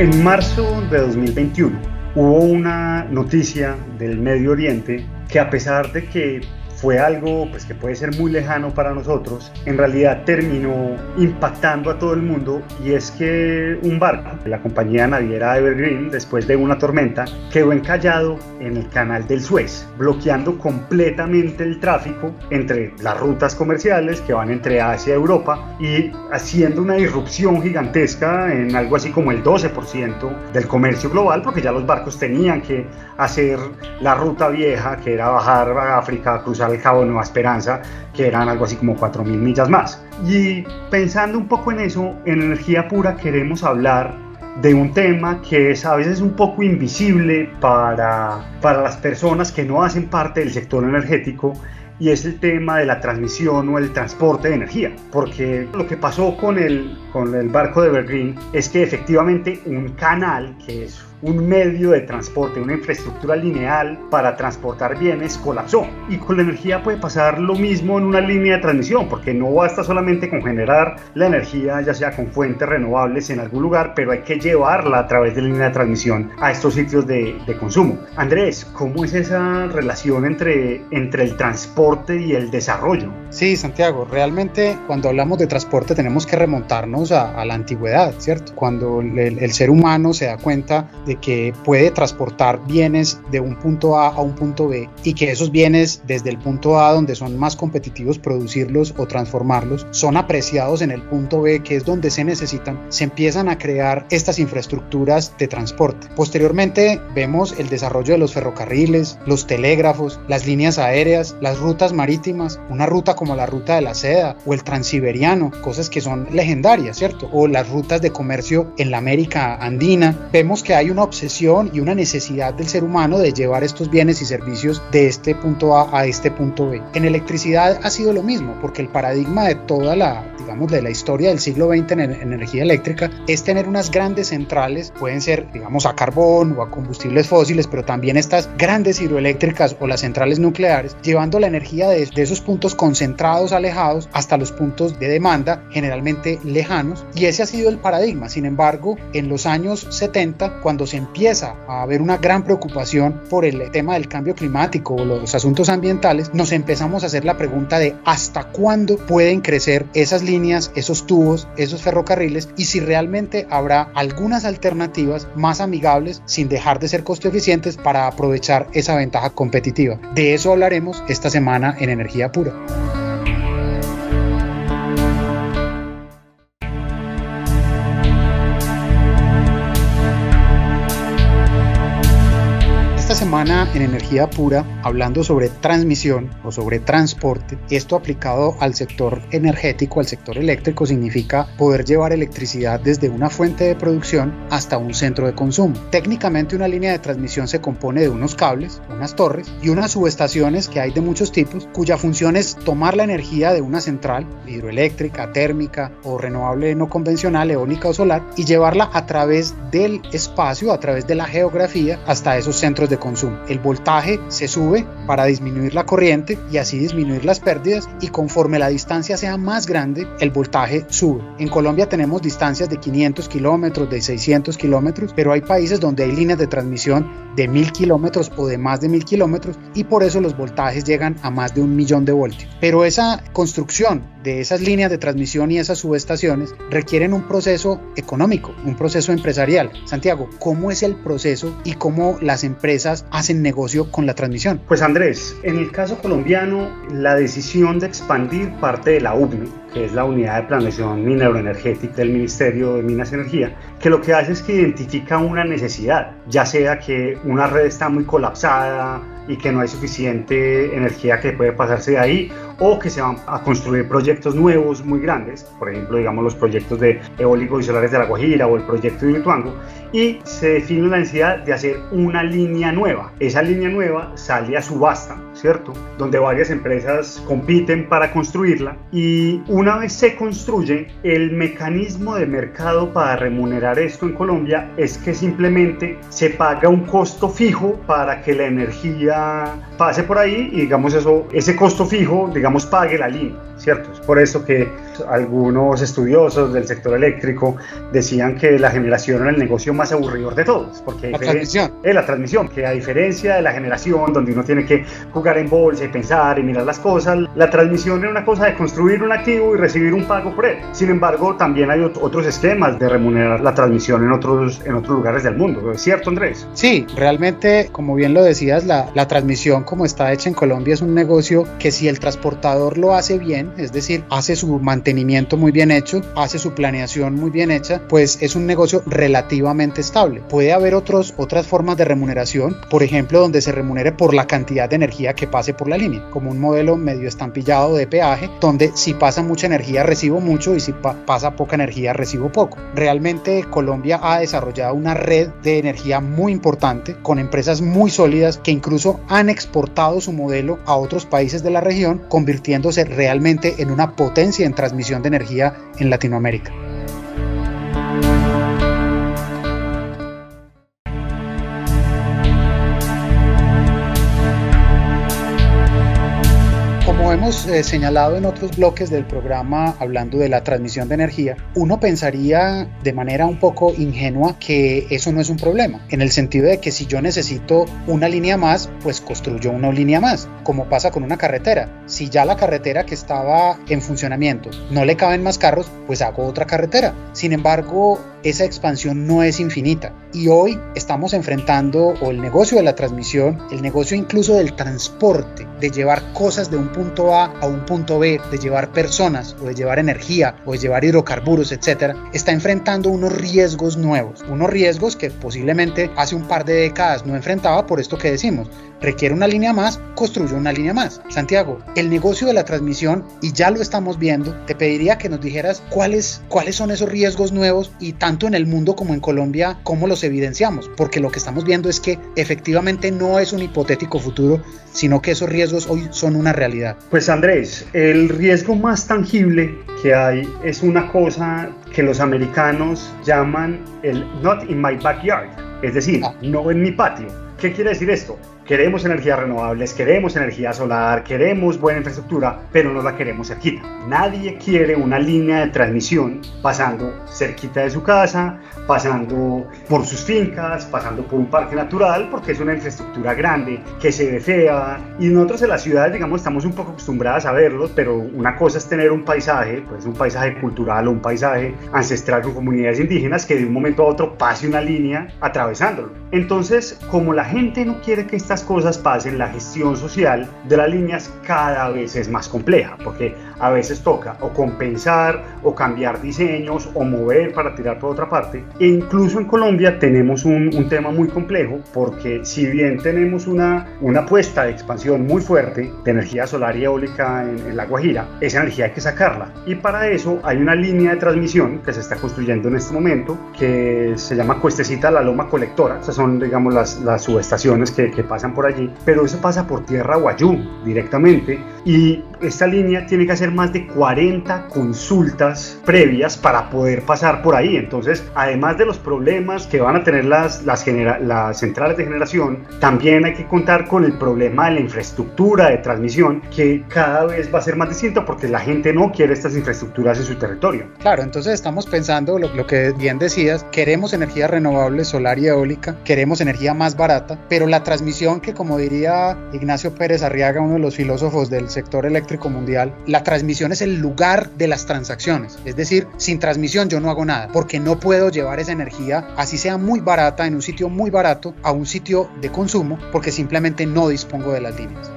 En marzo de 2021 hubo una noticia del Medio Oriente que a pesar de que fue algo pues, que puede ser muy lejano para nosotros, en realidad terminó impactando a todo el mundo y es que un barco de la compañía naviera Evergreen, después de una tormenta, quedó encallado en el canal del Suez, bloqueando completamente el tráfico entre las rutas comerciales que van entre Asia y Europa y haciendo una irrupción gigantesca en algo así como el 12% del comercio global, porque ya los barcos tenían que hacer la ruta vieja, que era bajar a África, cruzar el Cabo Nueva Esperanza, que eran algo así como 4.000 millas más. Y pensando un poco en eso, en energía pura queremos hablar de un tema que es a veces un poco invisible para, para las personas que no hacen parte del sector energético y es el tema de la transmisión o el transporte de energía. Porque lo que pasó con el, con el barco de Evergreen es que efectivamente un canal, que es un medio de transporte, una infraestructura lineal para transportar bienes colapsó. Y con la energía puede pasar lo mismo en una línea de transmisión, porque no basta solamente con generar la energía, ya sea con fuentes renovables en algún lugar, pero hay que llevarla a través de la línea de transmisión a estos sitios de, de consumo. Andrés, ¿cómo es esa relación entre, entre el transporte y el desarrollo? Sí, Santiago, realmente cuando hablamos de transporte tenemos que remontarnos a, la antigüedad, ¿cierto? Cuando el, el ser humano se da cuenta de que puede transportar bienes de un punto A a un punto B y que esos bienes desde el punto A donde son más competitivos producirlos o transformarlos son apreciados en el punto B que es donde se necesitan, se empiezan a crear estas infraestructuras de transporte. Posteriormente vemos el desarrollo de los ferrocarriles, los telégrafos, las líneas aéreas, las rutas marítimas, una ruta como la ruta de la seda o el transiberiano, cosas que son legendarias, ¿cierto? O las rutas de comercio en la América andina. Vemos que hay una obsesión y una necesidad del ser humano de llevar estos bienes y servicios de este punto A a este punto B. En electricidad ha sido lo mismo, porque el paradigma de toda la, digamos, de la historia del siglo XX en energía eléctrica es tener unas grandes centrales, pueden ser, digamos, a carbón o a combustibles fósiles, pero también estas grandes hidroeléctricas o las centrales nucleares, llevando la energía de, de esos puntos concentrados, alejados, hasta los puntos de demanda, generalmente lejanos, y ese ha sido el paradigma. Sin embargo, en los años 70, cuando se empieza a haber una gran preocupación por el tema del cambio climático o los asuntos ambientales, nos empezamos a hacer la pregunta de hasta cuándo pueden crecer esas líneas, esos tubos, esos ferrocarriles y si realmente habrá algunas alternativas más amigables sin dejar de ser costo eficientes para aprovechar esa ventaja competitiva. De eso hablaremos esta semana en Energía Pura. En Energía Pura hablando sobre transmisión o sobre transporte. Esto aplicado al sector energético, al sector eléctrico, significa poder llevar electricidad desde una fuente de producción hasta un centro de consumo. Técnicamente una línea de transmisión se compone de unos cables, unas torres y unas subestaciones que hay de muchos tipos cuya función es tomar la energía de una central hidroeléctrica, térmica o renovable no convencional, eólica o solar y llevarla a través del espacio, a través de la geografía hasta esos centros de consumo. El voltaje se sube para disminuir la corriente y así disminuir las pérdidas y conforme la distancia sea más grande, el voltaje sube. En Colombia tenemos distancias de 500 kilómetros, de 600 kilómetros, pero hay países donde hay líneas de transmisión de 1000 kilómetros o de más de 1000 kilómetros y por eso los voltajes llegan a más de un millón de voltios. Pero esa construcción de esas líneas de transmisión y esas subestaciones requieren un proceso económico, un proceso empresarial. Santiago, ¿cómo es el proceso y cómo las empresas hacen negocio con la transmisión? Pues Andrés, en el caso colombiano, la decisión de expandir parte de la UBNE, que es la unidad de planeación mineroenergética del Ministerio de Minas y Energía, que lo que hace es que identifica una necesidad, ya sea que una red está muy colapsada y que no hay suficiente energía que puede pasarse de ahí, o que se van a construir proyectos nuevos muy grandes, por ejemplo, digamos los proyectos de eólicos y solares de La Guajira o el proyecto de Ituango, y se define la necesidad de hacer una línea nueva. Esa línea nueva sale a subasta, ¿cierto? Donde varias empresas compiten para construirla y una vez se construye, el mecanismo de mercado para remunerar esto en Colombia es que simplemente se paga un costo fijo para que la energía pase por ahí y digamos eso, ese costo fijo, digamos, pague la línea, ¿cierto? Es por eso que algunos estudiosos del sector eléctrico decían que la generación era el negocio más aburridor de todos, porque la transmisión. es la transmisión, que a diferencia de la generación donde uno tiene que jugar en bolsa y pensar y mirar las cosas, la transmisión era una cosa de construir un activo y recibir un pago por él. Sin embargo, también hay otros esquemas de remunerar la transmisión en otros, en otros lugares del mundo, ¿es cierto Andrés? Sí, realmente, como bien lo decías, la, la transmisión como está hecha en Colombia es un negocio que si el transportador lo hace bien, es decir, hace su mantenimiento muy bien hecho, hace su planeación muy bien hecha, pues es un negocio relativamente estable. Puede haber otros, otras formas de remuneración, por ejemplo, donde se remunere por la cantidad de energía que pase por la línea, como un modelo medio estampillado de peaje, donde si pasa mucha energía recibo mucho y si pa pasa poca energía recibo poco. Realmente Colombia ha desarrollado una red de energía muy importante con empresas muy sólidas que incluso han exportado su modelo a otros países de la región, convirtiéndose realmente en una potencia en transmisión de energía en Latinoamérica. Como hemos eh, señalado en otros bloques del programa hablando de la transmisión de energía, uno pensaría de manera un poco ingenua que eso no es un problema, en el sentido de que si yo necesito una línea más, pues construyo una línea más, como pasa con una carretera. Si ya la carretera que estaba en funcionamiento no le caben más carros, pues hago otra carretera. Sin embargo, esa expansión no es infinita. Y hoy estamos enfrentando o el negocio de la transmisión, el negocio incluso del transporte, de llevar cosas de un punto A a un punto B, de llevar personas o de llevar energía o de llevar hidrocarburos, etcétera, está enfrentando unos riesgos nuevos, unos riesgos que posiblemente hace un par de décadas no enfrentaba por esto que decimos, requiere una línea más, construye una línea más. Santiago, el negocio de la transmisión, y ya lo estamos viendo, te pediría que nos dijeras cuáles, cuáles son esos riesgos nuevos y tanto en el mundo como en Colombia, cómo los evidenciamos, porque lo que estamos viendo es que efectivamente no es un hipotético futuro, sino que esos riesgos hoy son una realidad. Pues Andrés, el riesgo más tangible que hay es una cosa que los americanos llaman el not in my backyard, es decir, ah. no en mi patio. ¿Qué quiere decir esto? Queremos energías renovables, queremos energía solar, queremos buena infraestructura, pero no la queremos cerquita. Nadie quiere una línea de transmisión pasando cerquita de su casa, pasando por sus fincas, pasando por un parque natural, porque es una infraestructura grande, que se ve fea. Y nosotros en las ciudades, digamos, estamos un poco acostumbradas a verlo, pero una cosa es tener un paisaje, pues un paisaje cultural o un paisaje ancestral con comunidades indígenas, que de un momento a otro pase una línea atravesándolo. Entonces, como la gente no quiere que estas cosas pasen, la gestión social de las líneas cada vez es más compleja, porque a veces toca o compensar o cambiar diseños o mover para tirar por otra parte. E incluso en Colombia tenemos un, un tema muy complejo, porque si bien tenemos una, una apuesta de expansión muy fuerte de energía solar y eólica en, en La Guajira, esa energía hay que sacarla. Y para eso hay una línea de transmisión que se está construyendo en este momento, que se llama Cuestecita La Loma Colectora. Esas son, digamos, las, las subestaciones que, que pasan por allí, pero eso pasa por tierra Guayú directamente y esta línea tiene que hacer más de 40 consultas previas para poder pasar por ahí. Entonces, además de los problemas que van a tener las, las, las centrales de generación, también hay que contar con el problema de la infraestructura de transmisión que cada vez va a ser más distinto porque la gente no quiere estas infraestructuras en su territorio. Claro, entonces estamos pensando lo, lo que bien decías, queremos energía renovable solar y eólica, queremos energía más barata, pero la transmisión que como diría Ignacio Pérez Arriaga, uno de los filósofos del sector eléctrico mundial, la transmisión es el lugar de las transacciones. Es decir, sin transmisión yo no hago nada, porque no puedo llevar esa energía, así sea muy barata, en un sitio muy barato, a un sitio de consumo, porque simplemente no dispongo de las líneas.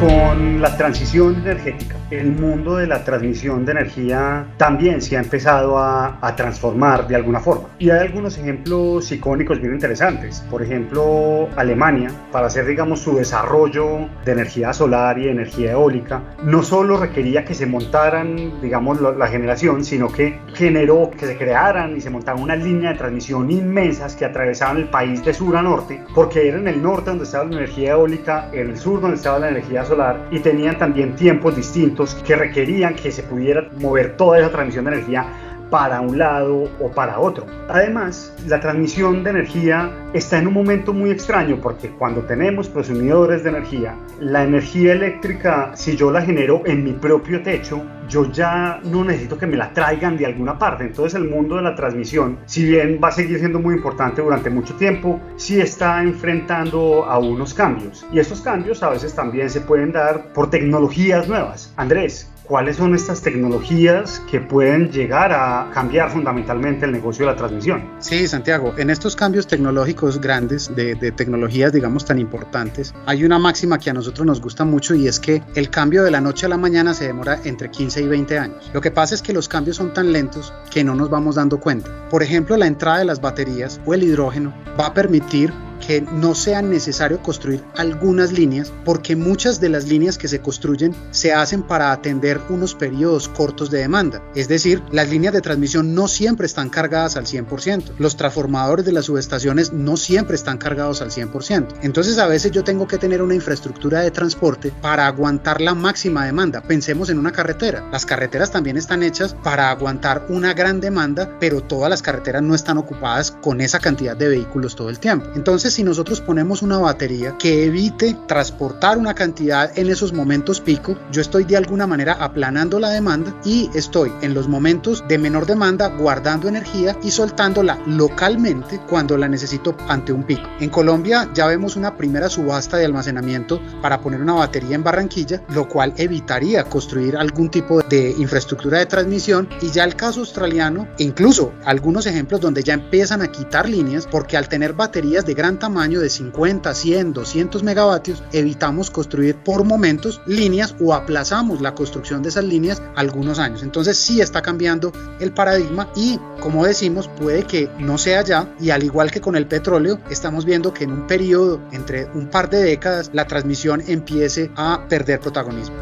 Con la transición energética, el mundo de la transmisión de energía también se ha empezado a, a, transformar de alguna forma. Y hay algunos ejemplos icónicos bien interesantes. Por ejemplo, Alemania, para hacer, digamos, su desarrollo de energía solar y energía eólica, no solo requería que se montaran, digamos, la, la generación, sino que generó que se crearan y se montaran una línea de transmisión inmensas que atravesaban el país de sur a norte, porque era en el norte donde estaba la energía eólica, en el sur donde estaba la energía solar, y tenían también tiempos distintos que requerían que se pudiera mover toda esa transmisión de energía para un lado o para otro. Además, la transmisión de energía está en un momento muy extraño porque cuando tenemos prosumidores de energía, la energía eléctrica, si yo la genero en mi propio techo, yo ya no necesito que me la traigan de alguna parte. Entonces el mundo de la transmisión, si bien va a seguir siendo muy importante durante mucho tiempo, sí está enfrentando a unos cambios. Y estos cambios a veces también se pueden dar por tecnologías nuevas. Andrés, ¿Cuáles son estas tecnologías que pueden llegar a cambiar fundamentalmente el negocio de la transmisión? Sí, Santiago, en estos cambios tecnológicos grandes, de, de, tecnologías, digamos, tan importantes, hay una máxima que a nosotros nos gusta mucho y es que el cambio de la noche a la mañana se demora entre 15 y 20 años. Lo que pasa es que los cambios son tan lentos que no nos vamos dando cuenta. Por ejemplo, la entrada de las baterías o el hidrógeno va a permitir que no sea necesario construir algunas líneas porque muchas de las líneas que se construyen se hacen para atender unos periodos cortos de demanda. Es decir, las líneas de transmisión no siempre están cargadas al 100%. Los transformadores de las subestaciones no siempre están cargados al 100%. Entonces a veces yo tengo que tener una infraestructura de transporte para aguantar la máxima demanda. Pensemos en una carretera. Las carreteras también están hechas para aguantar una gran demanda, pero todas las carreteras no están ocupadas con esa cantidad de vehículos todo el tiempo. Entonces si nosotros ponemos una batería que evite transportar una cantidad en esos momentos pico, yo estoy de alguna manera aplanando la demanda y estoy en los momentos de menor demanda guardando energía y soltándola localmente cuando la necesito ante un pico. En Colombia ya vemos una primera subasta de almacenamiento para poner una batería en Barranquilla, lo cual evitaría construir algún tipo de infraestructura de transmisión y ya el caso australiano, incluso algunos ejemplos donde ya empiezan a quitar líneas porque al tener baterías de gran tamaño de 50, 100, 200 megavatios, evitamos construir por momentos líneas o aplazamos la construcción de esas líneas algunos años. Entonces sí está cambiando el paradigma y como decimos puede que no sea ya y al igual que con el petróleo estamos viendo que en un periodo entre un par de décadas la transmisión empiece a perder protagonismo.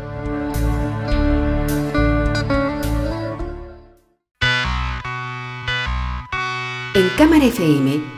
En Cámara FM,